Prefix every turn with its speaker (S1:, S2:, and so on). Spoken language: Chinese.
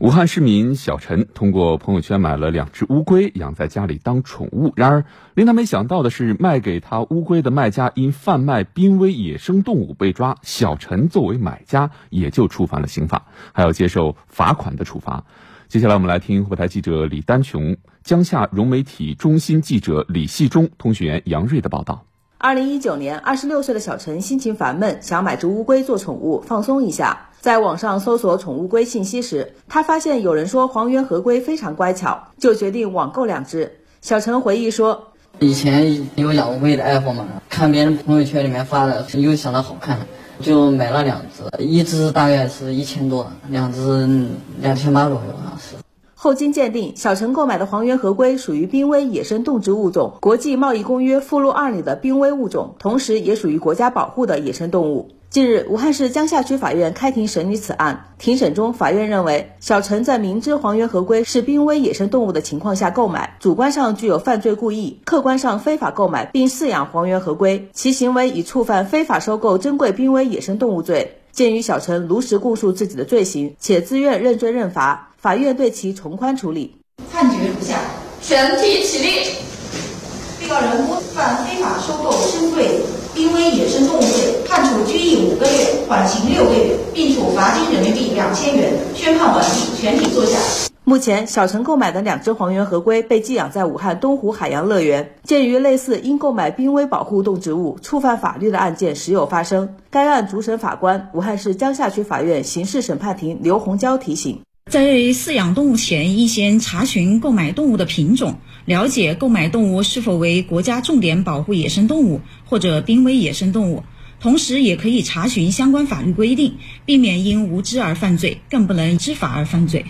S1: 武汉市民小陈通过朋友圈买了两只乌龟，养在家里当宠物。然而，令他没想到的是，卖给他乌龟的卖家因贩卖濒危野生动物被抓，小陈作为买家也就触犯了刑法，还要接受罚款的处罚。接下来，我们来听后台记者李丹琼、江夏融媒体中心记者李细忠、通讯员杨瑞的报道。
S2: 二零一九年，二十六岁的小陈心情烦闷，想买只乌龟做宠物放松一下。在网上搜索宠物龟信息时，他发现有人说黄缘河龟非常乖巧，就决定网购两只。小陈回忆说：“
S3: 以前有养乌龟的爱好嘛，看别人朋友圈里面发的，又想到好看，就买了两只，一只大概是一千多，两只两千八左右。”
S2: 后经鉴定，小陈购买的黄缘河龟属于濒危野生动植物种国际贸易公约附录二里的濒危物种，同时也属于国家保护的野生动物。近日，武汉市江夏区法院开庭审理此案。庭审中，法院认为，小陈在明知黄缘河龟是濒危野生动物的情况下购买，主观上具有犯罪故意，客观上非法购买并饲养黄缘河龟，其行为已触犯非法收购珍贵濒危野生动物罪。鉴于小陈如实供述自己的罪行，且自愿认罪认罚，法院对其从宽处理。
S4: 判决如下：全体起立。被告人吴犯非法收购珍贵。濒危野生动物罪，判处拘役五个月，缓刑六个月，并处罚金人民币两千元。宣判完毕，全体坐下。
S2: 目前，小陈购买的两只黄缘河龟被寄养在武汉东湖海洋乐园。鉴于类似因购买濒危保护动植物触犯法律的案件时有发生，该案主审法官武汉市江夏区法院刑事审判庭刘红娇提醒。
S5: 在饲养动物前，应先查询购买动物的品种，了解购买动物是否为国家重点保护野生动物或者濒危野生动物。同时，也可以查询相关法律规定，避免因无知而犯罪，更不能知法而犯罪。